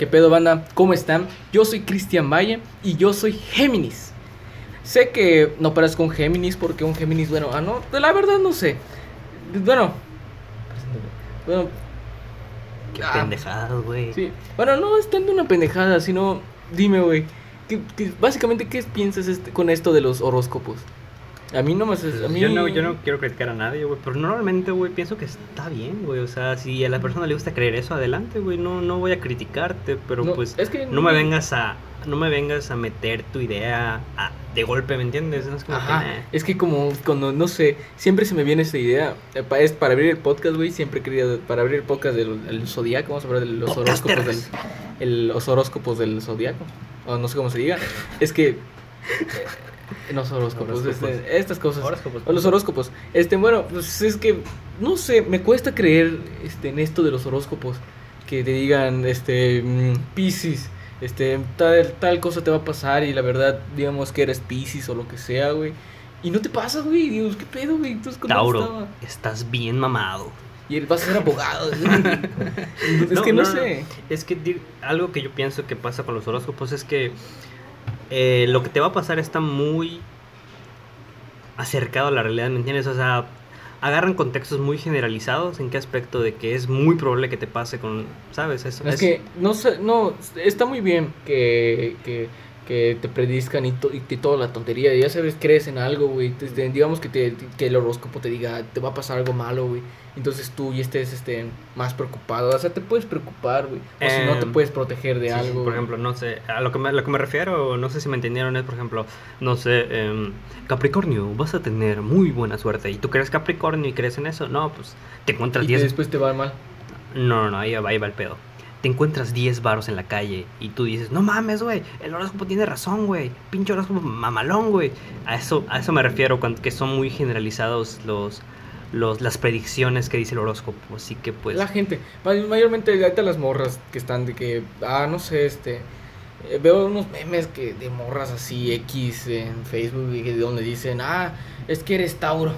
¿Qué pedo, banda? ¿Cómo están? Yo soy Cristian Valle y yo soy Géminis. Sé que no paras con Géminis porque un Géminis, bueno, ah, no, la verdad no sé. Bueno, bueno, Qué Ah. pendejadas, güey. sí. Bueno, no es tanto una pendejada, sino dime, güey, ¿qué- qué- básicamente, ¿qué piensas este- con esto de los horóscopos? A mí no me... A mí... Yo no, yo no quiero criticar a nadie, güey, pero normalmente, güey, pienso que está bien, güey. O sea, si a la persona le gusta creer eso, adelante, güey. No, no voy a criticarte, pero No, pues es que no me vengas a no me vengas a meter tu idea a- de golpe, ¿me entiendes? No es como que, es como cuando, no sé, siempre se me viene esta idea, eh, es para abrir el podcast, güey, siempre querido, para abrir el podcast del el zodiaco, vamos a hablar de los horóscopos del, el- los horóscopos del zodiaco, o no sé cómo se diga, es que, los horóscopos, Horóscopos. este, estas cosas, Horóscopos. o los horóscopos, este, bueno, pues es que, no sé, me cuesta creer, este, en esto de los horóscopos, que te digan, este, mm, Piscis, este, tal, tal cosa te va a pasar y la verdad, digamos que eres Piscis o lo que sea, güey. Y no te pasa, güey. Dios, ¿qué pedo, güey? Entonces, ¿cómo Tauro, estaba? estás bien mamado. Y él vas a ser abogado. es No, que no, no, no. sé. Es que algo que yo pienso que pasa con los horóscopos es que eh, lo que te va a pasar está muy acercado a la realidad, ¿me entiendes? O sea, agarran contextos muy generalizados. ¿En qué aspecto? De que es muy probable que te pase con, ¿sabes? Eso, Es que no, sé- no está muy bien que, que, que te predizcan y, to- y, y toda la tontería. Ya sabes, crees en algo, güey. digamos que, te, que el horóscopo te diga, te va a pasar algo malo, güey. Entonces tú ya estés este, más preocupado. O sea, te puedes preocupar, güey. O si no, te Em, puedes proteger de Sí, sí, algo. por ejemplo, no sé, a lo que me, a lo que me refiero, no sé si me entendieron, es por ejemplo, no sé, em, Capricornio, vas a tener muy buena suerte. ¿Y tú crees Capricornio y crees en eso? No, pues te encuentras Y que 10 después te va mal. No, no, no, ahí va, ahí va el pedo. Te encuentras 10 varos en la calle y tú dices, no mames, güey, el horóscopo tiene razón, güey, pinche horóscopo mamalón, güey. A eso, a eso me refiero, cuando, que son muy generalizados los, los, las predicciones que dice el horóscopo. Así que pues... La gente, may- mayormente ahorita las morras que están de que, ah, no sé, este, eh, veo unos memes que de morras así X en Facebook donde dicen, ah, es que eres Tauro.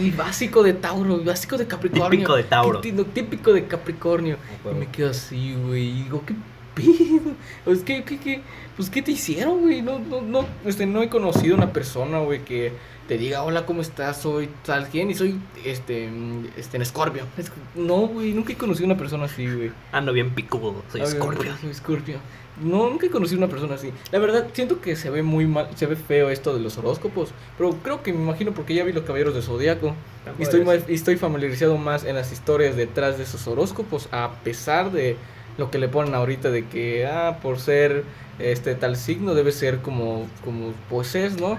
Y básico de Tauro, básico de Capricornio. Típico de Tauro. Tí- Típico de Capricornio. huevo. Y me quedo así, güey, y digo, ¿qué Pues, ¿qué, qué, qué? Pues, ¿qué te hicieron, güey? No, no, no, este, no he conocido una persona, güey, que te diga, hola, ¿cómo estás? Soy tal quien y soy, este, este, en Scorpio. Es- no, güey, nunca he conocido una persona así, güey. Ando bien picudo, soy Scorpio. Soy Scorpio. No, nunca he conocido una persona así. La verdad, siento que se ve muy mal, se ve feo esto de los horóscopos. Pero creo que me imagino porque ya vi los caballeros de Zodíaco. Y estoy, más- y estoy familiarizado más en las historias detrás de esos horóscopos, a pesar de lo que le ponen ahorita de que, ah, por ser este tal signo debe ser como, como pues es, ¿no?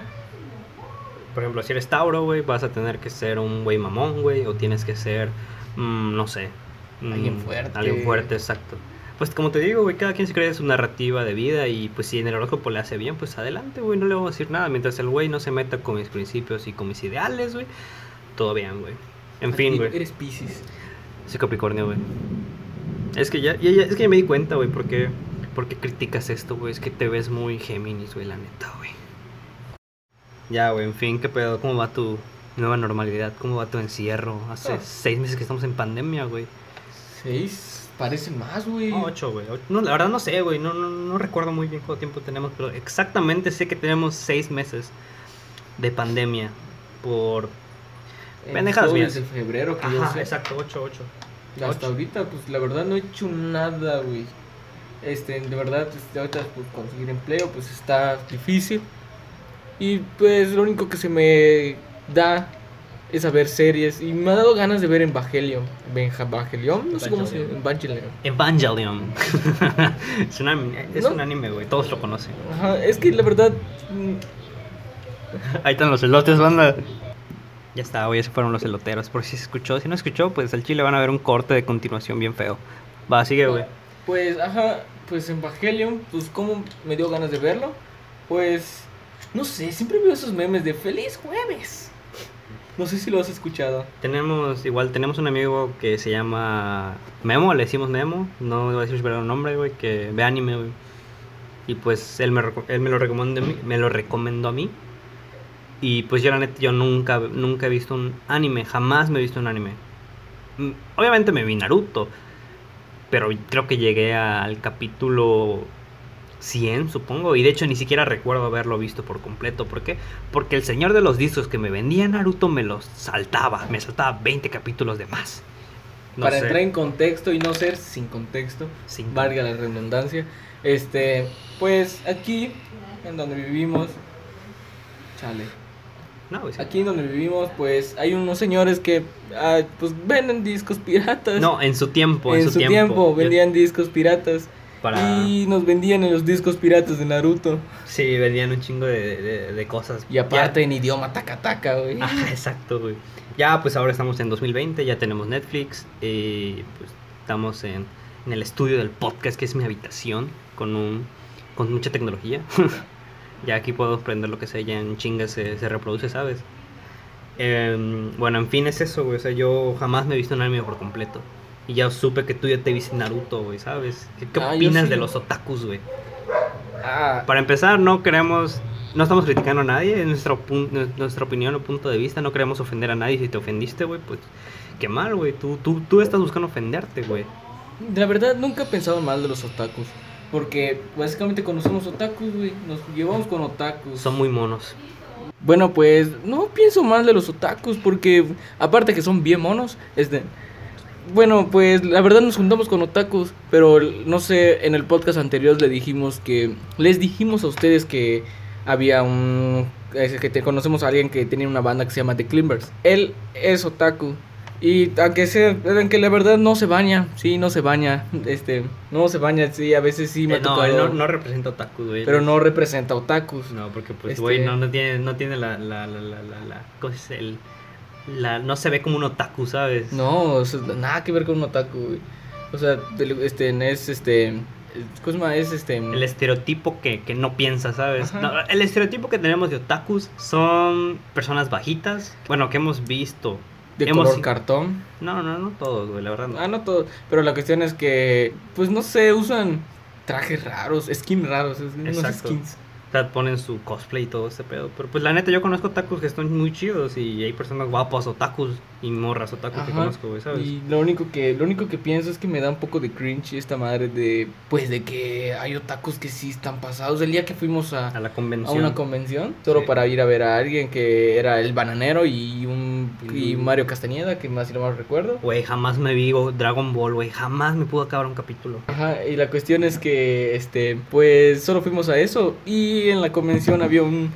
Por ejemplo, si eres Tauro, güey, vas a tener que ser un güey mamón, güey, o tienes que ser, mm, no sé. mm, Alguien fuerte. Alguien fuerte, exacto. Pues como te digo, güey, cada quien se cree su narrativa de vida y pues si en el horóscopo le hace bien, pues adelante, güey, no le voy a decir nada. Mientras el güey no se meta con mis principios y con mis ideales, güey, todo bien, güey. En fin, güey. Eres Pisces. Soy Capricornio, güey. Es que ya, ya, ya- es que ya me di cuenta, güey, porque porque criticas esto, güey. Es que te ves muy Géminis, güey, la neta, güey. Ya, güey, en fin, ¿qué pedo? ¿Cómo va tu nueva normalidad? ¿Cómo va tu encierro? Hace Ah. seis meses que estamos en pandemia, güey. Seis, parecen más, güey. No, ocho, güey. No, la verdad no sé, güey. No, no, no recuerdo muy bien cuánto tiempo tenemos, pero exactamente sé que tenemos seis meses de pandemia por... Mías. Desde febrero que yo Ajá, sé. exacto, ocho, ocho. Hasta ahorita, pues la verdad no he hecho nada, güey. Este, de verdad, este, ahorita pues, conseguir empleo, pues está difícil. Y pues lo único que se me da es a ver series. Y me ha dado ganas de ver Evangelion. Evangelion, no sé cómo se Evangelion. Evangelion. es, un anime, es No. un anime, güey. Todos lo conocen. Ajá, es que la verdad, mm, Ahí están los elotes, banda. Ya está, güey, se fueron los eloteros. Por si se escuchó, si no escuchó, pues al chile van a ver un corte de continuación bien feo. Va, sigue, güey. pues, ajá, pues Evangelion, pues como me dio ganas de verlo. Pues, no sé, siempre veo esos memes de feliz jueves. No sé si lo has escuchado. Tenemos, igual, tenemos un amigo que se llama Memo, le decimos Memo. No voy a decir su verdadero nombre, güey, que ve anime, güey. Y pues él me, él me lo recomendó me lo recomendó a mí. Y pues yo la neta, yo nunca, nunca he visto un anime, jamás me he visto un anime. Mm, Obviamente me vi Naruto, pero creo que llegué al capítulo 100, supongo. Y de hecho ni siquiera recuerdo haberlo visto por completo. ¿Por qué? Porque el señor de los discos que me vendía Naruto me los saltaba. Me saltaba 20 capítulos de más. Para entrar en contexto y no ser sin contexto, sin valga la redundancia. Este, pues aquí, en donde vivimos, chale. No, Aquí en donde vivimos, pues hay unos señores que ah, pues venden discos piratas. No, en su tiempo. En, su, tiempo, vendían discos piratas. Y nos vendían en los discos piratas de Naruto. Sí, vendían un chingo de, cosas. Y aparte en idioma takataka, güey. Ajá, exacto, güey. Ya, pues ahora estamos en 2020, ya tenemos Netflix. Y pues estamos en, el estudio del podcast, que es mi habitación, con, un, con mucha tecnología. ya aquí puedo prender lo que sea, ya en chinga se, se reproduce, ¿sabes? Em, bueno, en fin, es eso, güey. O sea, yo jamás me he visto un anime por completo. Y ya supe que tú ya te viste Naruto, güey, ¿sabes? ¿Qué, ah, opinas de los otakus, güey? Ah. Para empezar, no queremos, no estamos criticando a nadie, en nuestra, nuestra opinión o punto de vista, no queremos ofender a nadie. Si te ofendiste, güey, pues qué mal, güey. Tú, tú, tú estás buscando ofenderte, güey. La verdad, nunca he pensado mal de los otakus. Porque básicamente conocemos otakus, güey. Nos llevamos con otakus. Son muy monos. Bueno, pues no pienso mal de los otakus porque aparte que son bien monos, este bueno, pues la verdad nos juntamos con otakus, pero no sé, en el podcast anterior le dijimos que les dijimos a ustedes que había un que te conocemos a alguien que tenía una banda que se llama The Climbers. Él es otaku y aunque sea, aunque la verdad no se baña, sí, no se baña, este, no se baña, sí, a veces sí me eh, no, no, no, representa otakus, güey. Pero no representa otakus. No, porque pues, güey, este no, no tiene, no tiene la, la, la, la, la, la, ¿cómo es el la, no se ve como un otaku, ¿sabes? No, nada que ver con un otaku, güey. O sea, este, es este... ¿Cómo es este? El estereotipo que, que no piensa, ¿sabes? el estereotipo que tenemos de otakus son personas bajitas, bueno, que hemos visto. ¿De color cartón? No, no, no todos, güey, la verdad. No. Ah, no todos. Pero la cuestión es que, pues no sé, usan trajes raros, skins raros, Exacto. skins ponen su cosplay y todo ese pedo. Pero pues la neta, yo conozco otakus que están muy chidos y hay personas guapas otakus y morras otakus que conozco, güey, ¿sabes? Y lo único que lo único que pienso es que me da un poco de cringe esta madre de pues de que hay otakus que sí están pasados. El día que fuimos a, a la convención. A una convención, solo para ir a ver a alguien que era el bananero y un y Mario Castañeda, que más si no mal recuerdo. Güey, jamás me vi Dragon Ball, güey, jamás me pudo acabar un capítulo. Ajá, y la cuestión es que este pues solo fuimos a eso y en la convención había un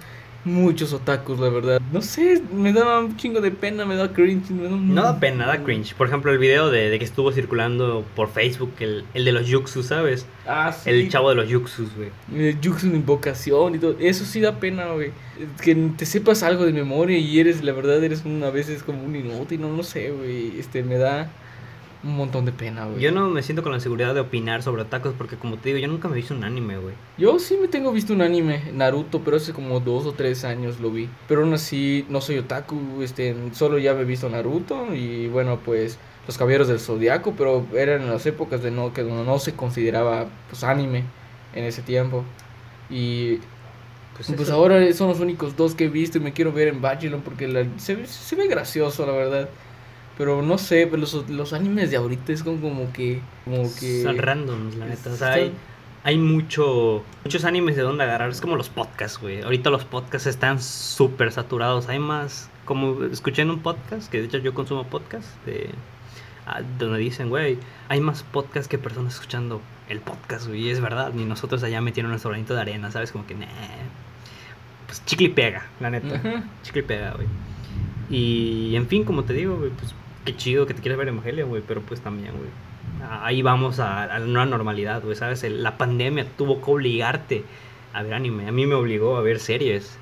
muchos otakus, la verdad. No sé, me daba un chingo de pena, me da cringe. No da pena, da cringe. Por ejemplo, el video de, que estuvo circulando por Facebook, el, el de los Yuxus, ¿sabes? Ah, sí. El chavo de los Yuxus, güey. El Yuxus de invocación y todo. Eso sí da pena, güey. Que te sepas algo de memoria y eres, la verdad, eres una veces como un inútil, no, no sé, güey. Este, me da un montón de pena, güey. Yo no me siento con la seguridad de opinar sobre otakus porque como te digo, yo nunca me he visto un anime, güey. Yo sí me tengo visto un anime, Naruto, pero hace como dos o tres años lo vi. Pero aún así no soy otaku, este, solo ya me he visto Naruto y bueno, pues los Caballeros del Zodiaco, pero eran las épocas de no que no se consideraba pues anime en ese tiempo. Y pues, pues ahora son los únicos dos que he visto y me quiero ver en Bachelor porque se, se ve gracioso, la verdad. Pero no sé, pero los, los animes de ahorita es como, como que. Como que. Son randoms, la neta. O sea, hay, hay mucho, muchos animes de donde agarrar. Es como los podcasts, güey. Ahorita los podcasts están súper saturados. Hay más. Como escuché en un podcast, que de hecho yo consumo podcast, de, ah, donde dicen, güey, hay más podcasts que personas escuchando el podcast, güey. Y es verdad. Ni nosotros allá metieron nuestro granito de arena, ¿sabes? Como que, nah. Pues chicle y pega, la neta. Chicle y pega, güey. Y en fin, como te digo, güey, pues qué chido que te quieras ver Evangelio, güey, pero pues también, güey. Ahí vamos a, a una normalidad, güey, ¿sabes? La pandemia tuvo que obligarte a ver anime. A mí me obligó a ver series.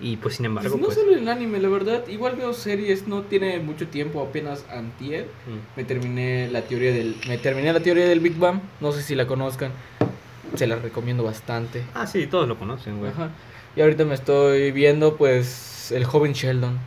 Y pues sin embargo. Pues no pues solo el anime, la verdad. Igual veo series, no tiene mucho tiempo, apenas antier. Mm. Me terminé la teoría del. Me terminé la teoría del Big Bang. No sé si la conozcan. Se la recomiendo bastante. Ah, sí, todos lo conocen, güey. Ajá. Y ahorita me estoy viendo, pues, el joven Sheldon.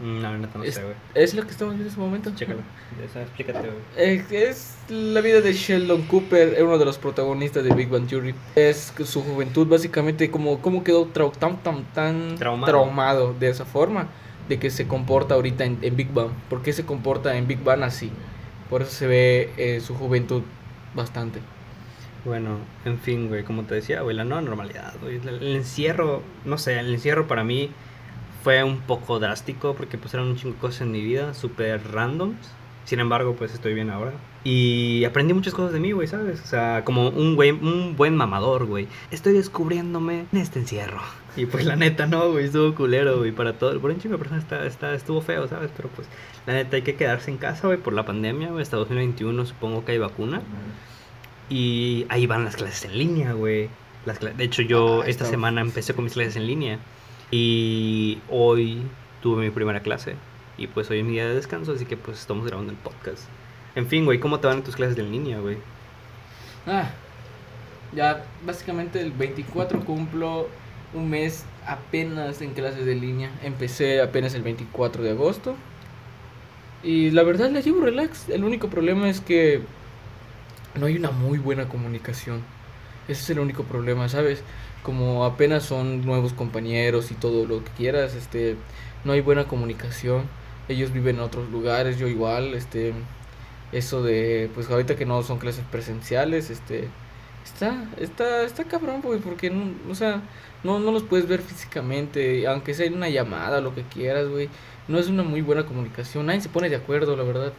Mm, no, no, sé, güey. Es lo que estamos viendo en ese momento. Chécalo. explícate, güey. Es, la vida de Sheldon Cooper, es uno de los protagonistas de Big Bang Theory. Es su juventud, básicamente, como, como quedó tan, tan, tan traumado. de esa forma, de que se comporta ahorita en, Big Bang. ¿Por qué se comporta en Big Bang así? Por eso se ve eh, su juventud bastante. Bueno, en fin, güey, como te decía, güey, la nueva normalidad, güey. El encierro, no sé, el encierro para mí fue un poco drástico porque pues eran un chingo de cosas en mi vida, súper randoms. Sin embargo, pues estoy bien ahora. Y aprendí muchas cosas de mí, güey, ¿sabes? O sea, como un, güey, un buen mamador, güey. Estoy descubriéndome en este encierro. Y pues la neta, no, güey, estuvo culero, güey, para todo. Por un chingo de personas está, está, estuvo feo, ¿sabes? Pero pues la neta hay que quedarse en casa, güey, por la pandemia, güey. Hasta 2021 supongo que hay vacuna. Y ahí van las clases en línea, güey. Las de hecho, yo Ah, esta semana empecé con mis clases en línea. Y hoy tuve mi primera clase. Y pues hoy es mi día de descanso, así que pues estamos grabando el podcast. En fin, güey, ¿cómo te van tus clases de línea, güey? Ah, ya básicamente el 24 cumplo un mes apenas en clases de línea. Empecé apenas el 24 de agosto. Y la verdad la llevo relax. El único problema es que no hay una muy buena comunicación. Ese es el único problema, ¿sabes? Como apenas son nuevos compañeros y todo lo que quieras, este, no hay buena comunicación. Ellos viven en otros lugares, yo igual, este, eso de, pues ahorita que no son clases presenciales, este, está, está, está cabrón, pues, porque, no, o sea, no, no los puedes ver físicamente, aunque sea en una llamada, lo que quieras, güey, no es una muy buena comunicación, nadie se pone de acuerdo, la verdad.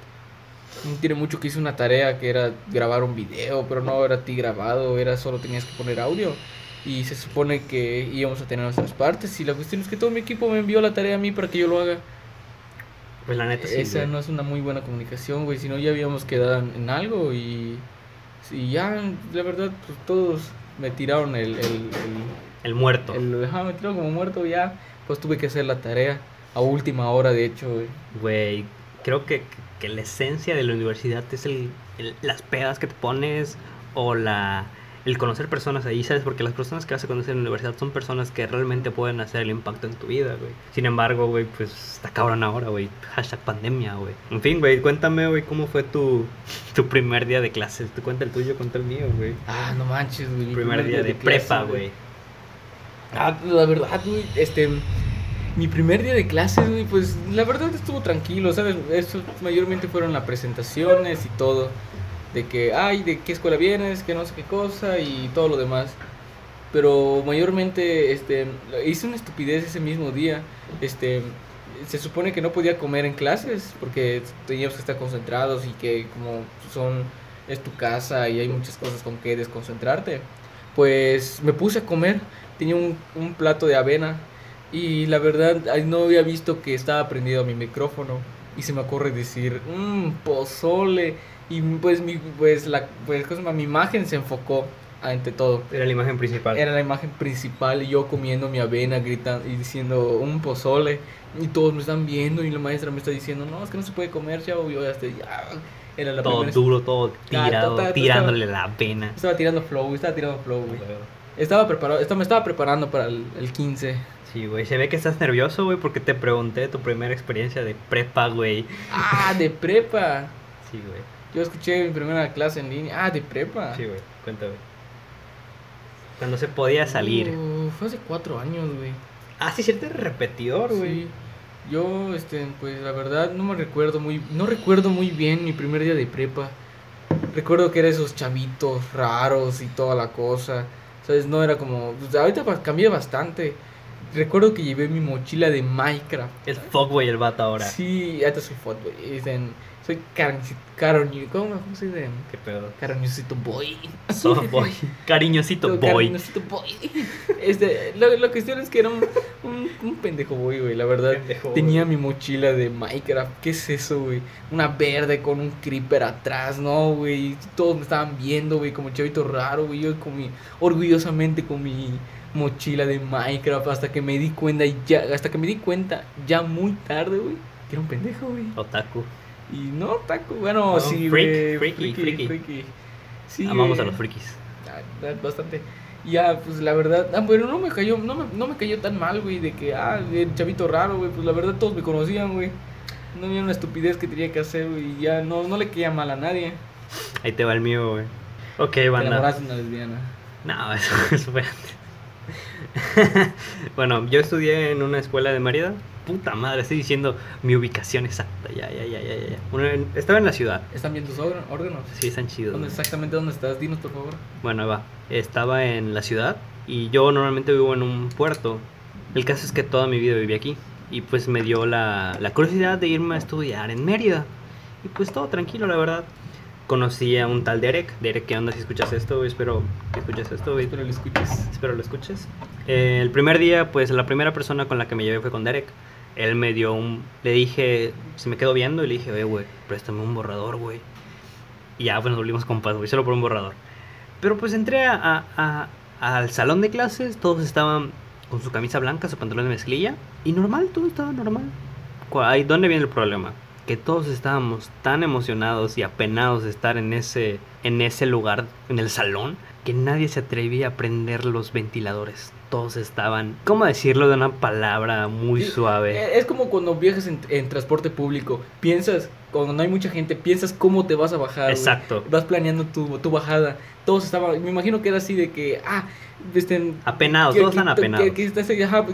No tiene mucho que hice una tarea que era grabar un video, pero no era ti grabado, era solo tenías que poner audio. Y se supone que íbamos a tener nuestras partes. Y la cuestión es que todo mi equipo me envió la tarea a mí para que yo lo haga. Pues la neta sí. Esa güey. no es una muy buena comunicación, güey. Si no, ya habíamos quedado en, algo. Y, y ya, la verdad, pues todos me tiraron el. el, El muerto. el, el- ajá, me tiraron como muerto. Ya, pues tuve que hacer la tarea. A última hora, de hecho, güey. Güey, creo que, que la esencia de la universidad es el, el- las pedas que te pones o la el conocer personas ahí, ¿sabes? Porque las personas que vas a conocer en la universidad son personas que realmente pueden hacer el impacto en tu vida, güey. Sin embargo, güey, pues está cabrón ahora, güey. Hashtag pandemia, güey. En fin, güey, cuéntame, güey, cómo fue tu, tu primer día de clases. Tú cuenta el tuyo, cuenta el mío, güey. Ah, no manches, güey. mi Primer día de prepa, güey. Ah, la verdad, güey, este, mi primer día de clases, güey, pues la verdad estuvo tranquilo, ¿sabes? Eso mayormente fueron las presentaciones y todo, de que, ay, de qué escuela vienes, que no sé qué cosa y todo lo demás. Pero mayormente, este, hice una estupidez ese mismo día, este, se supone que no podía comer en clases porque teníamos que estar concentrados y que como son, es tu casa y hay muchas cosas con que desconcentrarte. Pues me puse a comer, tenía un, un plato de avena y la verdad no había visto que estaba prendido mi micrófono y se me ocurre decir, mmm, pozole. Y pues mi, pues la, pues, mi imagen se enfocó ante todo. Era la imagen principal. Era la imagen principal y yo comiendo mi avena, gritando y diciendo un pozole. Y todos me están viendo y la maestra me está diciendo, no, es que no se puede comer, chavo. Y yo ya estoy, ya. Era la todo duro, todo tirado, tirándole la pena. Estaba tirando flow, estaba tirando flow, güey. Estaba preparado, estaba, me estaba preparando para el, el 15. Sí, güey, se ve que estás nervioso, güey, porque te pregunté tu primera experiencia de prepa, güey. Ah, de prepa. Sí, güey. Yo escuché mi primera clase en línea. Ah, de prepa. Sí, güey, cuéntame. Cuando se podía salir. Uh, fue hace cuatro años, güey. Ah, sí, cierto, repetidor, güey. Sí. Yo, este, pues la verdad no me recuerdo muy, no recuerdo muy bien mi primer día de prepa. Recuerdo que era esos chavitos raros y toda la cosa. ¿Sabes? No era como, pues, ahorita cambié bastante. Recuerdo que llevé mi mochila de Minecraft. El fuck, güey, el vato ahora. Sí, ahorita soy güey. Dicen, soy cariñosito, cariño, ¿cómo, cómo se dice? Qué pedo. Cariñosito boy. Soft boy. Cariñosito boy. cariñosito boy. Este, lo, la cuestión es que era un, un, un pendejo boy, güey, la verdad. Pendejo, Tenía mi mochila de Minecraft. ¿Qué es eso, güey? Una verde con un creeper atrás, ¿no, güey? Todos me estaban viendo, güey, como chavito raro, güey. Yo con mi, orgullosamente con mi mochila de Minecraft hasta que me di cuenta y ya, hasta que me di cuenta ya muy tarde, güey, que era un pendejo, güey. Otaku. Y no, taco, bueno, No, sí, freak, güey, freaky, freaky. freaky. Sí, Amamos a güey. los frikis. Bastante. Ya, pues la verdad, ah, bueno, no me cayó, no me, no me cayó tan mal, güey, de que, ah, el chavito raro, güey, pues la verdad todos me conocían, güey. No había una estupidez que tenía que hacer, güey, y ya no, no le caía mal a nadie. Ahí te va el mío, güey. Ok, Te banda. de una lesbiana. No, eso, eso fue antes. bueno, yo estudié en una escuela de Mérida. Puta madre, estoy diciendo mi ubicación exacta. Ya, ya, ya, ya, ya. Una- estaba en la ciudad. ¿Están bien tus órgan- órganos? Sí, están chidos. ¿Dónde, exactamente dónde estás? Dinos, por favor. Bueno, ahí va. Estaba en la ciudad y yo normalmente vivo en un puerto. El caso es que toda mi vida viví aquí. Y pues me dio la, la curiosidad de irme a estudiar en Mérida. Y pues todo tranquilo, la verdad. Conocí a un tal Derek. Derek, ¿qué onda si escuchas esto? Espero que escuches esto. Espero lo escuches. Espero lo escuches. Eh, el primer día, pues la primera persona con la que me llevé fue con Derek. Él me dio un... Le dije, se me quedó viendo y le dije, oye, güey, préstame un borrador, güey. Y ya, pues nos volvimos compas, güey, solo por un borrador. Pero pues entré a, a- a- al salón de clases, todos estaban con su camisa blanca, su pantalón de mezclilla. Y normal, todo estaba normal. ¿Dónde viene el problema? Que todos estábamos tan emocionados y apenados de estar en ese, en ese lugar, en el salón, que nadie se atrevía a prender los ventiladores. Todos estaban, ¿cómo decirlo de una palabra muy Sí, suave? eh, Es como cuando viajas en, en transporte público. Piensas, cuando no hay mucha gente, piensas cómo te vas a bajar. Exacto. Vas planeando tu, tu bajada. Todos estaban, me imagino que era así de que, ah, este, Apenados, que- todos que- están apenados. que ajá,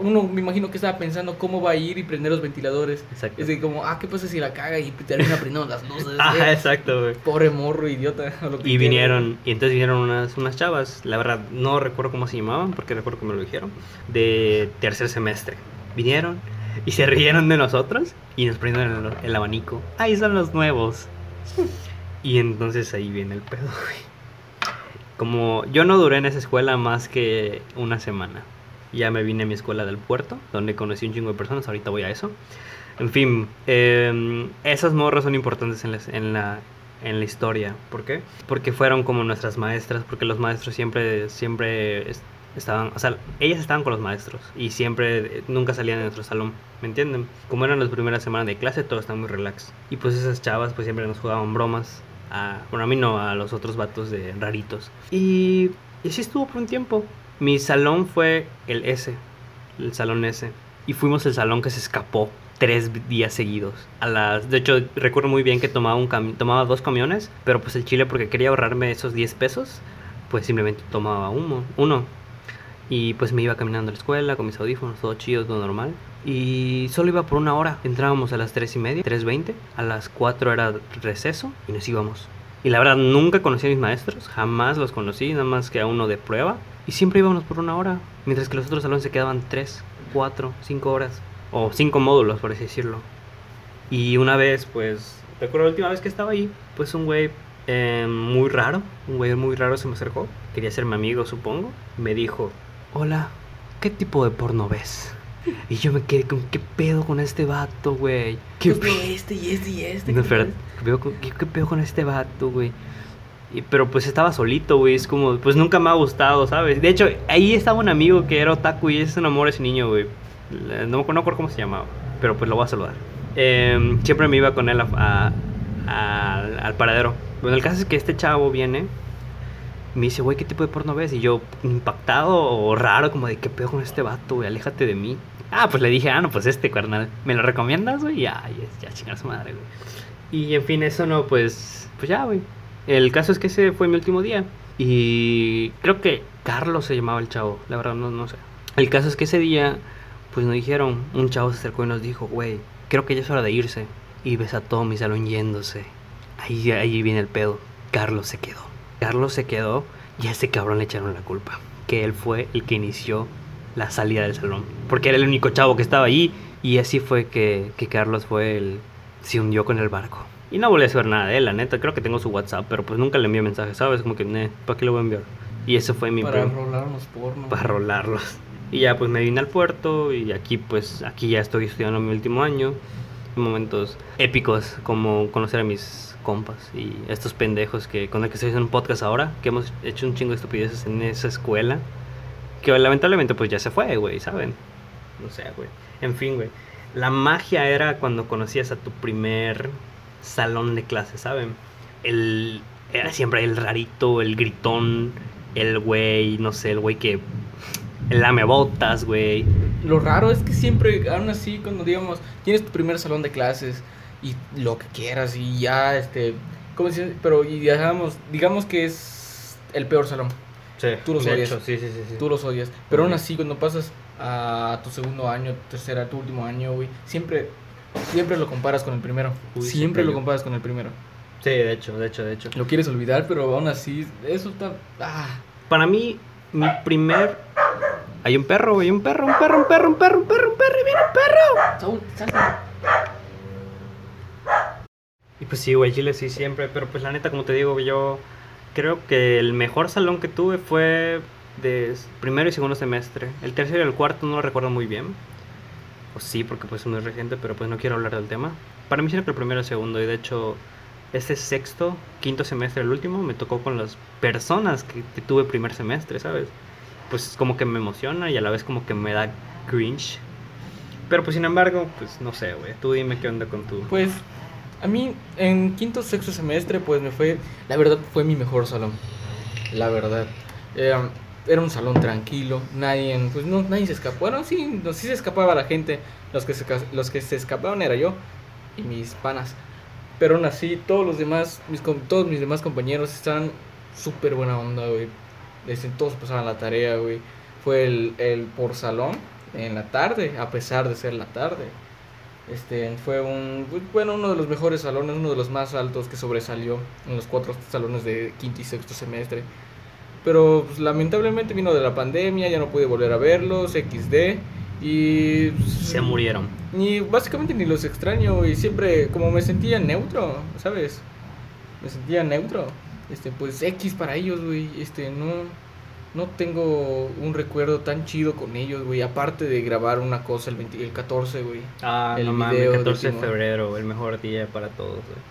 uno me imagino que estaba pensando cómo va a ir y prender los ventiladores. Exacto. Es de como, ah, ¿qué pasa si la caga y termina prendiendo las luces? Ajá, Eh, exacto, güey. Pobre morro, idiota. lo que Y quiera. vinieron, y entonces vinieron unas, unas chavas, la verdad no recuerdo cómo se llamaban, porque recuerdo que me lo dijeron, de tercer semestre. Vinieron y se rieron de nosotros y nos prendieron el, el abanico. Ahí son los nuevos. Y entonces ahí viene el pedo, güey. Como yo no duré en esa escuela más que una semana. Ya me vine a mi escuela del puerto, donde conocí un chingo de personas, ahorita voy a eso. En fin, eh, esas morras son importantes en la, en, la, en la historia. ¿Por qué? Porque fueron como nuestras maestras, porque los maestros siempre, siempre estaban, o sea, ellas estaban con los maestros y siempre, eh, nunca salían de nuestro salón, ¿me entienden? Como eran las primeras semanas de clase, todo estaba muy relax. Y pues esas chavas pues siempre nos jugaban bromas. A, bueno, a mí no, a los otros vatos de raritos. Y, y así estuvo por un tiempo. Mi salón fue el S, el salón S. Y fuimos el salón que se escapó tres días seguidos. A las, de hecho, recuerdo muy bien que tomaba, un cami- tomaba dos camiones, pero pues el chile porque quería ahorrarme esos 10 pesos, pues simplemente tomaba uno, uno. Y pues me iba caminando a la escuela con mis audífonos, todo chido, todo normal. Y solo iba por una hora. Entrábamos a las 3 y media, 3.20. A las 4 era receso y nos íbamos. Y la verdad, nunca conocí a mis maestros, jamás los conocí, nada más que a uno de prueba. Y siempre íbamos por una hora, mientras que los otros salones se quedaban 3, 4, 5 horas. O 5 módulos, por así decirlo. Y una vez, pues, recuerdo la última vez que estaba ahí, pues un güey eh, muy raro, un güey muy raro se me acercó. Quería ser mi amigo, supongo. Me dijo, hola, ¿qué tipo de porno ves? Y yo me quedé con, ¿qué pedo con este vato, güey? ¿Qué Pues pedo? no, este y este y este. No, ¿qué espera, tal? ¿qué qué- pedo con este vato, güey? Y- pero pues estaba solito, güey. Es como, pues nunca me ha gustado, ¿sabes? De hecho, ahí estaba un amigo que era otaku y es un amor ese niño, güey. No, no recuerdo cómo se llamaba, pero pues lo voy a saludar. Em, siempre me iba con él a- a- al- al paradero. Bueno, el caso es que este chavo viene. Me dice, güey, ¿qué tipo de porno ves? Y yo, impactado o raro, como de, ¿qué pedo con este vato, güey? Aléjate de mí. Ah, pues le dije, ah, no, pues este, carnal. ¿Me lo recomiendas, güey? Ya, ya, ya, chingar su madre, güey. Y en fin, eso no, pues, pues ya, güey. El caso es que ese fue mi último día. Y creo que Carlos se llamaba el chavo, la verdad no, no sé. El caso es que ese día, pues nos dijeron, un chavo se acercó y nos dijo, güey, creo que ya es hora de irse. Y ves a todo mi salón yéndose. Ahí, ahí viene el pedo. Carlos se quedó. Carlos se quedó y a ese cabrón le echaron la culpa. Que él fue el que inició la salida del salón. Porque era el único chavo que estaba ahí. Y así fue que, que Carlos fue el... Se hundió con el barco. Y no volví a saber nada de él, la neta. Creo que tengo su WhatsApp, pero pues nunca le envié mensajes, ¿sabes? Como que, "Ne, ¿para qué le voy a enviar? Y eso fue mi Para prim- rolar unos pornos. para rolarlos. Y ya pues me vine al puerto y aquí pues aquí ya estoy estudiando mi último año. Momentos épicos como conocer a mis compas y estos pendejos que con el que estoy haciendo un podcast ahora, que hemos hecho un chingo de estupideces en esa escuela, que lamentablemente pues ya se fue, güey, ¿saben? No sé, güey. En fin, güey. La magia era cuando conocías a tu primer salón de clase, ¿saben? El era siempre el rarito, el gritón, el güey, no sé, el güey que lame botas, güey. Lo raro es que siempre, aún así, cuando digamos, tienes tu primer salón de clases y lo que quieras y ya, este, ¿cómo se dice? Pero y digamos, digamos que es el peor salón. Sí, tú los odias. hecho, sí, sí, sí, sí. Tú los odias. Pero aún así, cuando pasas a tu segundo año, tercera, tu último año, güey, siempre, siempre lo comparas con el primero. Uy, siempre lo comparas con el primero. Sí, de hecho, de hecho, de hecho. Lo quieres olvidar, pero aún así, eso está... Ah, Para mí, mi primer... Hay un perro, güey, un perro, un perro, un perro, un perro, un perro, un perro, y viene un perro. Saúl, salta. Pues sí, güey, Chile sí siempre, pero pues la neta, como te digo, yo creo que el mejor salón que tuve fue de primero y segundo semestre. El tercero y el cuarto no lo recuerdo muy bien. O sí, porque pues es muy reciente, pero pues no quiero hablar del tema. Para mí siempre el primero y segundo, y de hecho, este sexto, quinto semestre, el último, me tocó con las personas que, que tuve primer semestre, ¿sabes? Pues como que me emociona y a la vez como que me da cringe. Pero pues sin embargo, pues no sé, güey. Tú dime qué onda con tu... Pues a mí en quinto sexto semestre pues me fue, la verdad fue mi mejor salón, la verdad. Era, era un salón tranquilo, nadie, pues no, nadie se escapó. Bueno, sí, no, sí se escapaba la gente, los que se, los que se escapaban era yo y mis panas. Pero aún así, todos los demás, mis, todos mis demás compañeros estaban súper buena onda, güey. Todos pasaban la tarea, güey. Fue el, el por salón en la tarde, a pesar de ser la tarde. Este, fue un, pues, bueno, uno de los mejores salones, uno de los más altos que sobresalió en los cuatro salones de quinto y sexto semestre. Pero pues, lamentablemente vino de la pandemia, ya no pude volver a verlos, XD. Y Se murieron. ni básicamente ni los extraño y siempre como me sentía neutro, ¿sabes? Me sentía neutro. Este, pues X para ellos, güey. Este, no no tengo un recuerdo tan chido con ellos, güey, aparte de grabar una cosa el 20 el 14, güey. Ah, El no mames, de 14 de febrero, el mejor día para todos, güey.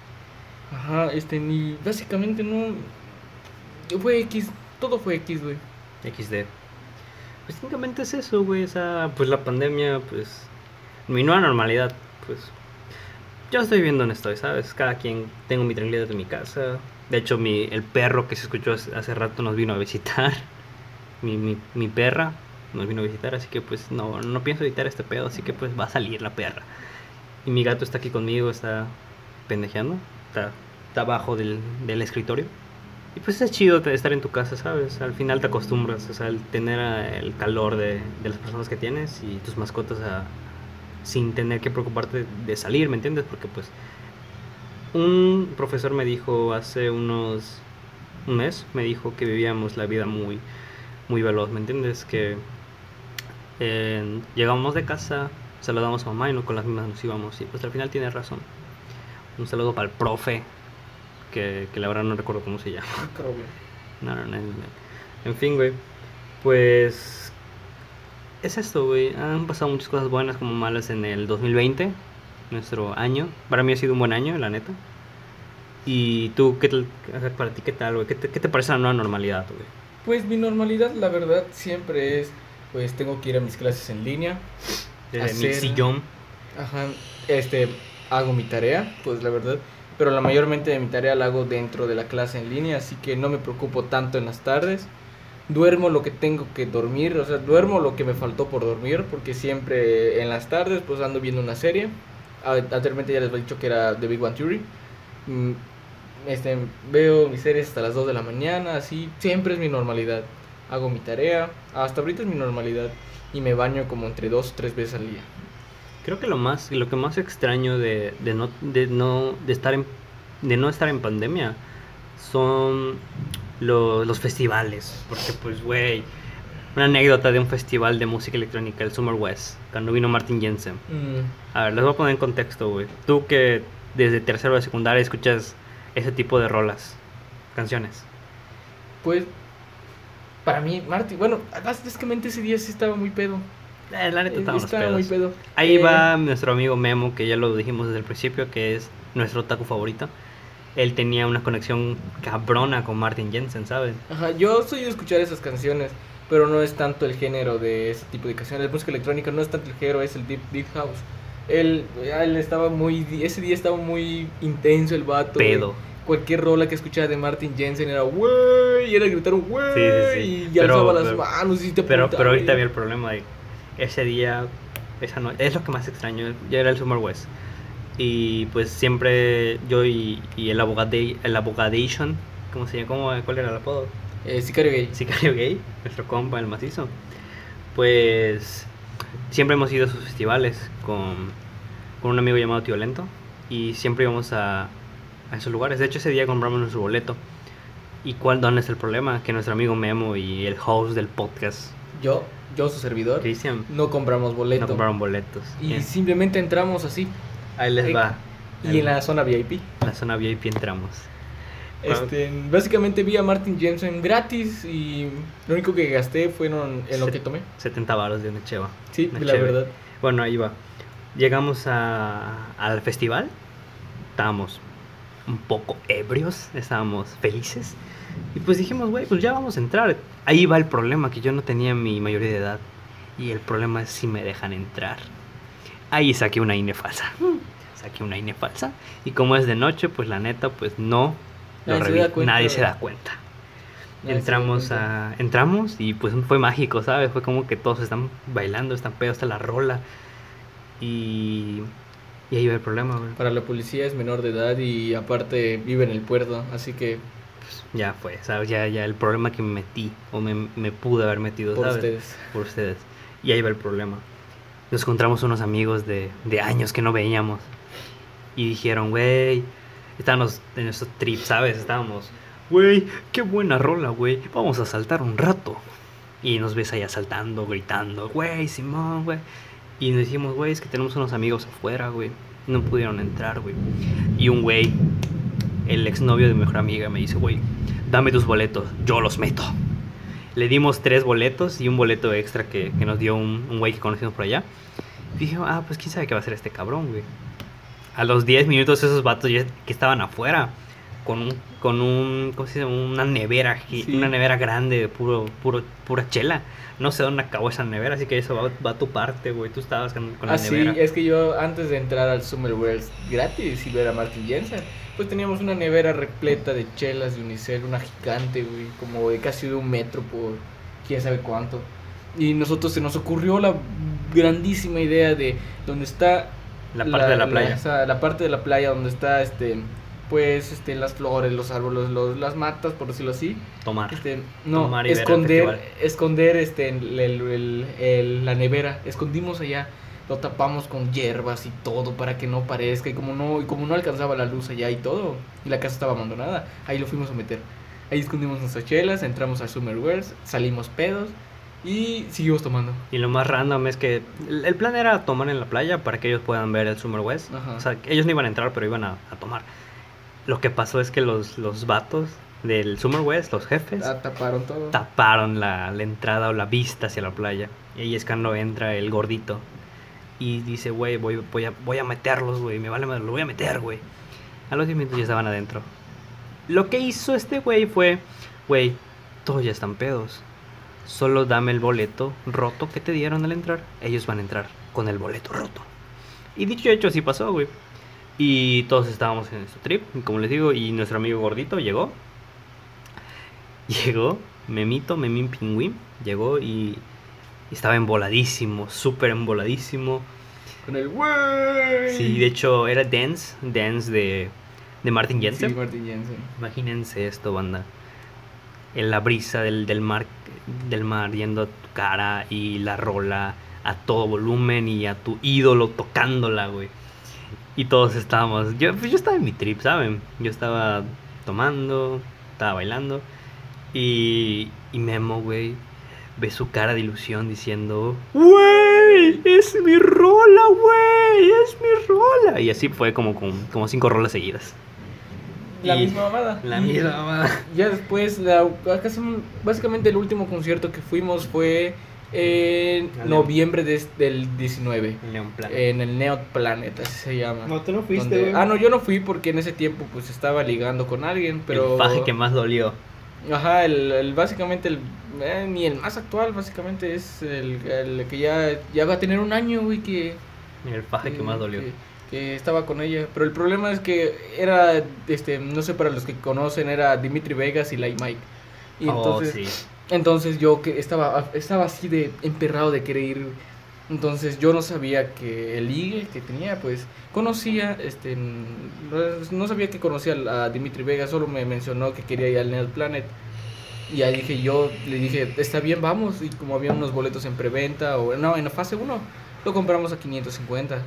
Ajá, este ni básicamente no fue X, todo fue X, güey. XD. Pues técnicamente es eso, güey. O sea, pues la pandemia, pues. Mi nueva normalidad, pues. Yo estoy viendo dónde estoy, ¿sabes? Cada quien. Tengo mi tranquilidad en mi casa. De hecho, mi, el perro que se escuchó hace rato nos vino a visitar. Mi, mi, perra nos vino a visitar, así que pues no, no pienso editar este pedo, así que pues va a salir la perra. Y mi gato está aquí conmigo, está pendejeando, está, está abajo del, del escritorio. Y pues es chido estar en tu casa, ¿sabes? Al final te acostumbras, o sea, el tener ah, el calor de, de las personas que tienes y tus mascotas sin tener que preocuparte de salir, ¿me entiendes? Porque pues un profesor me dijo hace unos un mes, me dijo que vivíamos la vida muy muy veloz, ¿me entiendes? Que eh, llegábamos de casa, saludamos a mamá y no con las mismas nos íbamos y pues al final tiene razón. Un saludo para el profe, que, que la verdad no recuerdo cómo se llama. No, no, no. no. En fin, güey. Pues. Es esto, güey. Han pasado muchas cosas buenas como malas en el 2020, nuestro año. Para mí ha sido un buen año, la neta. ¿Y tú, qué tal? Para ti, ¿qué tal, güey? ¿Qué te, qué te parece la nueva normalidad, güey? Pues mi normalidad, la verdad, siempre es, pues tengo que ir a mis clases en línea. Desde mi Hacer- sillón. Ajá, este, hago mi tarea, pues la verdad. Pero la mayormente de mi tarea la hago dentro de la clase en línea, así que no me preocupo tanto en las tardes. Duermo lo que tengo que dormir, o sea, duermo lo que me faltó por dormir, porque siempre en las tardes pues ando viendo una serie. Anteriormente ya les había dicho que era The Big One Theory. Este, veo mis series hasta las 2 de la mañana, así, siempre es mi normalidad. Hago mi tarea, hasta ahorita es mi normalidad. Y me baño como entre 2 o 3 veces al día. Creo que lo más, lo que más extraño de, de no, de no, de estar en, de no estar en pandemia son lo- los festivales, porque pues, güey, una anécdota de un festival de música electrónica, el Summer West, cuando vino Martin Jensen. Mm, A ver, les voy a poner en contexto, güey. Tú que desde tercero de secundaria escuchas ese tipo de rolas, canciones. Pues, para mí, Marty, bueno, básicamente ese día sí estaba muy pedo. Eh, la neta estaba muy pedo. Ahí Eh, va nuestro amigo Memo, que ya lo dijimos desde el principio, que es nuestro otaku favorito. Él tenía una conexión cabrona con Martin Jensen, ¿sabes? Ajá, yo soy de escuchar esas canciones, pero no es tanto el género de ese tipo de canciones. La música electrónica no es tanto el género, es el deep, deep house. Él, él estaba muy, ese día estaba muy intenso el vato. güey. Pedo. Cualquier rola que escuchaba de Martin Jensen era wey, y era gritar wey, Sí, sí, sí. y alzaba las pero- manos y te Pero, apuntaba, pero ahorita había el problema de ese día, esa noche, es lo que más extraño, ya era el Summer West. Y pues siempre yo y, y el abogado el abogadation, ¿cómo se llama? ¿Cómo, ¿Cuál era el apodo? Eh, Sicario Gay. Sicario Gay, nuestro compa, el macizo. Pues siempre hemos ido a sus festivales con, con un amigo llamado Tío Lento y siempre íbamos a, a esos lugares. De hecho, ese día compramos nuestro boleto. ¿Y cuál dónde es el problema? Que nuestro amigo Memo y el host del podcast, Yo, yo su servidor, Cristian, no compramos boleto. no compraron boletos. y Bien, simplemente entramos así. ahí les eh, va. Y en la zona VIP. En la zona VIP entramos. Este, básicamente vi a Martin Jensen gratis y lo único que gasté fueron en lo Se- que tomé. 70 baros de una cheva. Sí, Una la verdad. Bueno, ahí va. Llegamos a, al festival. Estábamos un poco ebrios, estábamos felices. Y pues dijimos, güey, pues ya vamos a entrar. Ahí va el problema, que yo no tenía mi mayoría de edad. Y el problema es si me dejan entrar. Ahí saqué una INE falsa. Saqué una INE falsa. Y como es de noche, pues la neta, pues no. Nadie se da cuenta, nadie se güey. da cuenta. Nadie se da Entramos cuenta. a, entramos y pues fue mágico, ¿sabes? Fue como que todos están bailando, están pedos hasta la rola. Y, y ahí va el problema, güey. Para la policía es menor de edad y aparte vive en el puerto, así que Pues, ya fue, ¿sabes? Ya, ya el problema que me metí o me, me pude haber metido, por ¿sabes? ustedes. Por ustedes. Y ahí va el problema. Nos encontramos unos amigos de, de años que no veíamos. Y dijeron, güey, estábamos en nuestro trip, ¿sabes? Estábamos, güey, qué buena rola, güey. Vamos a saltar un rato. Y nos ves ahí saltando, gritando, güey, Simón, güey. Y nos dijimos, güey, es que tenemos unos amigos afuera, güey. No pudieron entrar, güey. Y un güey, el exnovio de mi mejor amiga, me dice, güey, dame tus boletos, yo los meto. Le dimos tres boletos y un boleto extra que, que nos dio un güey que conocimos por allá. Y dije, ah, pues quién sabe qué va a hacer este cabrón, güey. A los 10 minutos esos vatos ya que estaban afuera con un, con un, ¿cómo se dice? Una nevera, Sí. una nevera grande de puro, puro, pura chela. No sé dónde acabó esa nevera, así que eso va, va a tu parte, güey. Tú estabas con, con la Ah, sí, nevera. es que yo antes de entrar al Summer Worlds gratis y ver a Martin Jensen, pues teníamos una nevera repleta de chelas de Unicel, una gigante, güey, como de casi de un metro por quién sabe cuánto. Y nosotros se nos ocurrió la grandísima idea de donde está La parte de la playa. esa- la parte de la playa donde está este pues este las flores, los árboles, los, las matas, por decirlo así. Tomar. Este, no, Tomar y esconder, esconder este, el- el- el- la nevera. Escondimos allá, lo tapamos con hierbas y todo para que no parezca. Y como no, y como no alcanzaba la luz allá y todo, y la casa estaba abandonada, ahí lo fuimos a meter. Ahí escondimos nuestras chelas, entramos al Summer Worlds, salimos pedos y seguimos tomando. Y lo más random es que el el plan era tomar en la playa para que ellos puedan ver el Summer West. Ajá. O sea, ellos no iban a entrar, pero iban a, a tomar. Lo que pasó es que los, los vatos del Summer West, los jefes, Ah, taparon todo. taparon la, la entrada o la vista hacia la playa. Y ahí es cuando entra el gordito. Y dice, güey, voy, voy, a, voy a meterlos, güey. Me vale, madre, lo voy a meter, güey. A los 10 minutos ya estaban adentro. Lo que hizo este güey fue, güey, todos ya están pedos. Solo dame el boleto roto que te dieron al entrar. Ellos van a entrar con el boleto roto. Y dicho y hecho, así pasó, güey. Y todos estábamos en nuestro trip, como les digo, y nuestro amigo gordito llegó. Llegó, Memito, Memín Pingüín, llegó y, estaba emboladísimo, súper emboladísimo. Con el wey. Sí, de hecho era Dance, Dance de, de Martin Jensen. Sí, Martin Jensen. Imagínense esto, banda. En la brisa del, del mar del mar yendo a tu cara y la rola a todo volumen y a tu ídolo tocándola, güey. Y todos estábamos, yo, pues yo estaba en mi trip, ¿saben? Yo estaba tomando, estaba bailando y, y Memo, güey, ve su cara de ilusión diciendo, ¡Güey! ¡Es mi rola, güey! ¡Es mi rola! Y así fue como, como, como cinco rolas seguidas. La Y- misma mamada. La misma mamada. Ya después, la, casi- básicamente el último concierto que fuimos fue en noviembre de- del 19. León Plan. En el Neo Planet, así se llama. tú no Donde- ah, no, yo no fui porque en ese tiempo pues estaba ligando con alguien, pero... El faje que más dolió. Ajá, el, el- básicamente el... eh, ni el más actual, básicamente es el, el que ya, ya va a tener un año, güey, que... El faje que más dolió. Que, que estaba con ella. Pero el problema es que era, este, no sé, para los que conocen, era Dimitri Vegas y Light Mike. Y oh, entonces, sí. entonces yo que estaba, estaba así de emperrado de querer ir. Entonces yo no sabía que el ligue que tenía, pues conocía, este, no sabía que conocía a Dimitri Vegas, solo me mencionó que quería ir al Neo Planet. Y ahí dije, yo le dije, está bien, vamos. Y como había unos boletos en preventa, o no, en la fase 1, lo compramos a 550.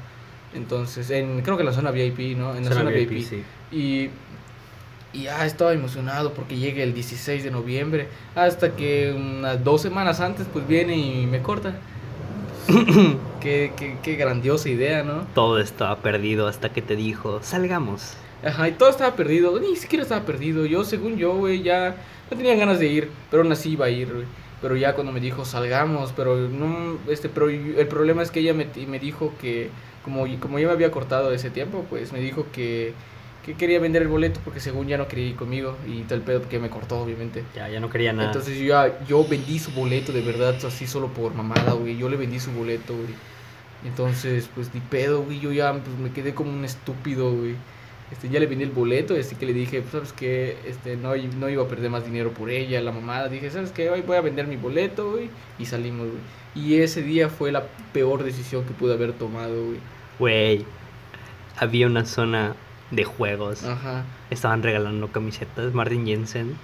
Entonces, en, creo que en la zona VIP, ¿no? En la zona, VIP. Sí. Y, y ya estaba emocionado porque llegue el 16 de noviembre. Hasta que unas dos semanas antes, pues viene y me corta. qué, qué, qué grandiosa idea, ¿no? Todo estaba perdido hasta que te dijo, salgamos. Ajá, y todo estaba perdido. Ni siquiera estaba perdido. Yo, según yo, güey, ya no tenía ganas de ir. Pero aún así iba a ir, güey. Pero ya cuando me dijo, salgamos. Pero no, este, pero el problema es que ella me, me dijo que, como, como yo me había cortado ese tiempo, pues me dijo que, que quería vender el boleto porque según ya no quería ir conmigo. Y tal pedo porque me cortó, obviamente. Ya, ya no quería nada. Entonces yo, ya, yo vendí su boleto, de verdad, así solo por mamada, güey. Yo le vendí su boleto, güey. Entonces, pues ni pedo, güey. Yo ya pues, me quedé como un estúpido, güey. Este, ya le vendí el boleto, así que le dije, pues, ¿sabes qué? Este, no, no iba a perder más dinero por ella, la mamada. Dije, ¿sabes qué? Hoy voy a vender mi boleto, güey. Y salimos, güey. Y ese día fue la peor decisión que pude haber tomado, güey. Güey, había una zona de juegos. Ajá. Estaban regalando camisetas. Martin Jensen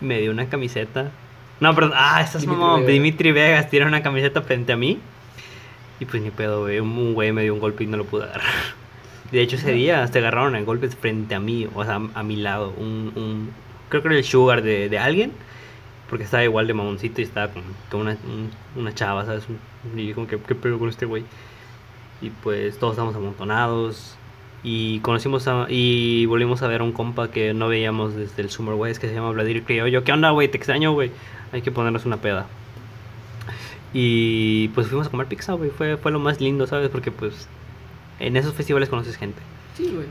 me dio una camiseta. No, perdón. Ah, estás mamón. Dimitri Vegas tiene una camiseta frente a mí. Y pues ni pedo, güey. Un güey me dio un golpe y no lo pude agarrar. De hecho, ese día hasta agarraron en golpes frente a mí, o sea, a mi lado. Un, un creo que era el sugar de, de, alguien, porque estaba igual de mamoncito y estaba con, una, una, chava, ¿sabes? Y yo como que, ¿qué pedo con este güey? Y pues todos estábamos amontonados. Y conocimos a, y volvimos a ver a un compa que no veíamos desde el Summer West, que se llama Vladimir Criollo. ¿Qué onda, güey? Te extraño, güey. Hay que ponernos una peda. Y pues fuimos a comer pizza, güey. Fue, fue lo más lindo, ¿sabes? Porque pues en esos festivales conoces gente. Sí, güey.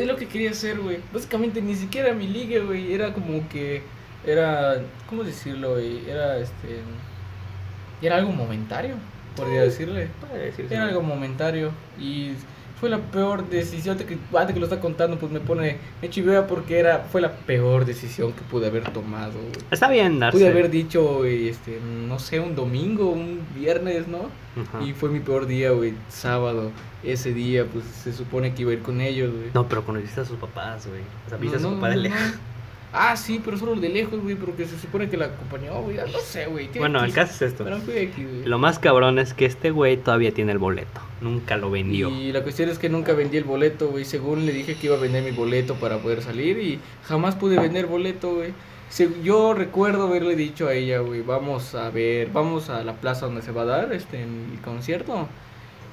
Es lo que quería hacer, güey. Básicamente ni siquiera mi liga, güey. Era como que. Era. ¿Cómo decirlo, güey? Era este. Era algo momentario, podría decirle. Era algo momentario. Y fue la peor decisión. que, antes que lo está contando, pues me pone. Me chivea porque era, fue la peor decisión que pude haber tomado. Está bien, darse. Pude haber dicho, este, no sé, un domingo, un viernes, ¿no? Y fue mi peor día, güey, sábado. Ese día, pues se supone que iba a ir con ellos, güey. No, pero conociste a sus papás, güey. O sea, viste a su papá de lejos. Ah, sí, pero solo de lejos, güey, porque se supone que la acompañó, güey. No sé, güey. Bueno, el caso es esto. Pero fui aquí, güey. Lo más cabrón es que este güey todavía tiene el boleto. Nunca lo vendió. Y la cuestión es que nunca vendí el boleto, güey. Según le dije que iba a vender mi boleto para poder salir y jamás pude vender boleto, güey. Yo recuerdo haberle dicho a ella, güey, vamos a ver, vamos a la plaza donde se va a dar este el concierto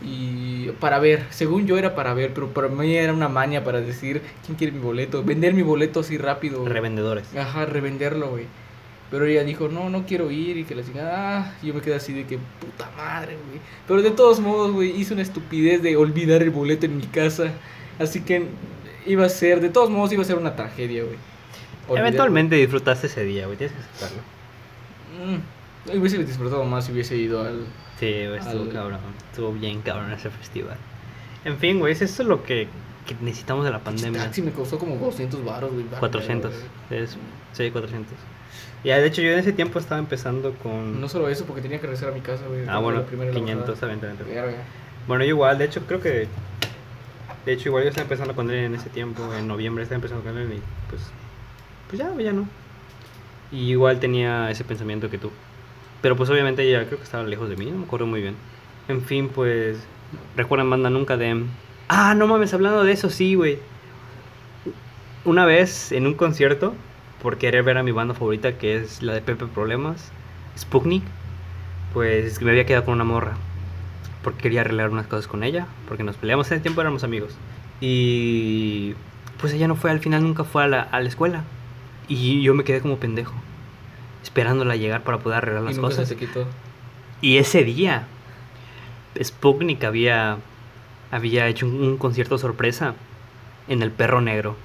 y para ver, según yo era para ver, pero para mí era una maña para decir quién quiere mi boleto, vender mi boleto así rápido. Revendedores. Ajá, revenderlo, güey. Pero ella dijo, no, no quiero ir y que la chingada, ah, yo me quedé así de que puta madre, güey. Pero de todos modos, güey, hice una estupidez de olvidar el boleto en mi casa. Así que iba a ser, de todos modos iba a ser una tragedia, güey. Eventualmente disfrutaste ese día, güey, tienes que aceptarlo. Mm, hubiese disfrutado más si hubiese ido al, Sí, estuvo cabrón. Estuvo bien cabrón ese festival. En fin, güey, eso es lo que, que necesitamos de la pandemia. Sí, me costó como 200 baros, güey. 400. sí, 400. Ya, de hecho, yo en ese tiempo estaba empezando con. No solo eso, porque tenía que regresar a mi casa, güey. Ah, bueno, 500, evidentemente. Bueno, yo igual, de hecho, creo que. De hecho, igual yo estaba empezando con él en ese tiempo. En noviembre estaba empezando con él y pues. Pues ya, ya no. Y igual tenía ese pensamiento que tú. Pero pues obviamente ella creo que estaba lejos de mí, no me acuerdo muy bien. En fin, pues recuerdan banda nunca de... Ah, no mames, hablando de eso, sí, güey. Una vez en un concierto, por querer ver a mi banda favorita, que es la de Pepe Problemas, Sputnik, pues me había quedado con una morra. Porque quería arreglar unas cosas con ella, porque nos peleamos en tiempo, éramos amigos. Y pues ella no fue, al final nunca fue a la, a la escuela. Y yo me quedé como pendejo esperándola llegar para poder arreglar las cosas. Se quitó. Y ese día, Sputnik había, había hecho un, concierto sorpresa en el Perro Negro,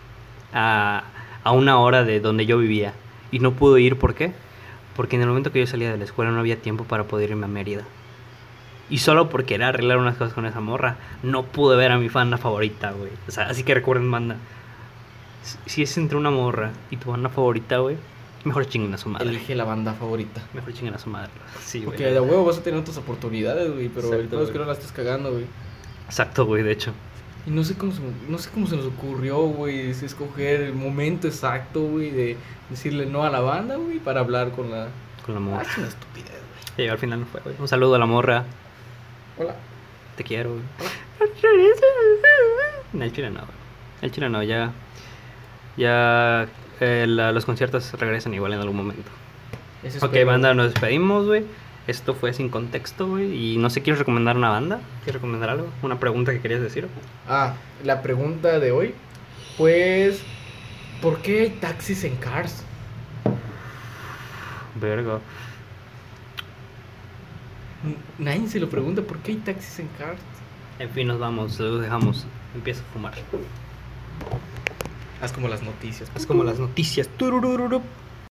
a, a, una hora de donde yo vivía. Y no pudo ir, ¿por qué? Porque en el momento que yo salía de la escuela no había tiempo para poder irme a Mérida. Y solo porque era arreglar unas cosas con esa morra, no pude ver a mi fan favorita, güey. O sea, así que recuerden, banda. Si es entre una morra y tu banda favorita, güey, Mejor chinguen a su madre. Elige la banda favorita. Mejor chinguen a su madre. Sí, güey. Porque de huevo vas a tener otras oportunidades, güey. Pero el es que no la estés cagando, güey. Exacto, güey, de hecho. Y no sé cómo se, no sé cómo se nos ocurrió, güey, es escoger el momento exacto, güey, de decirle no a la banda, güey, para hablar con la... Con la Ah, morra. es una estupidez, güey. Sí, al final no fue, güey. Un saludo a la morra. Hola. Te quiero, güey. No, el chile no, güey. El chile no, ya. Ya. Eh, la- los conciertos regresan igual en algún momento. Eso Ok, banda, nos despedimos, güey. Esto fue sin contexto, güey. Y no sé, ¿quieres recomendar una banda? ¿Quieres recomendar algo? ¿Una pregunta que querías decir? Ah, la pregunta de hoy, pues, ¿por qué hay taxis en Cars? Verga. Nadie se lo pregunta, ¿por qué hay taxis en Cars? En fin, nos vamos, los dejamos. Empieza a fumar. Haz como las noticias. Es como las noticias.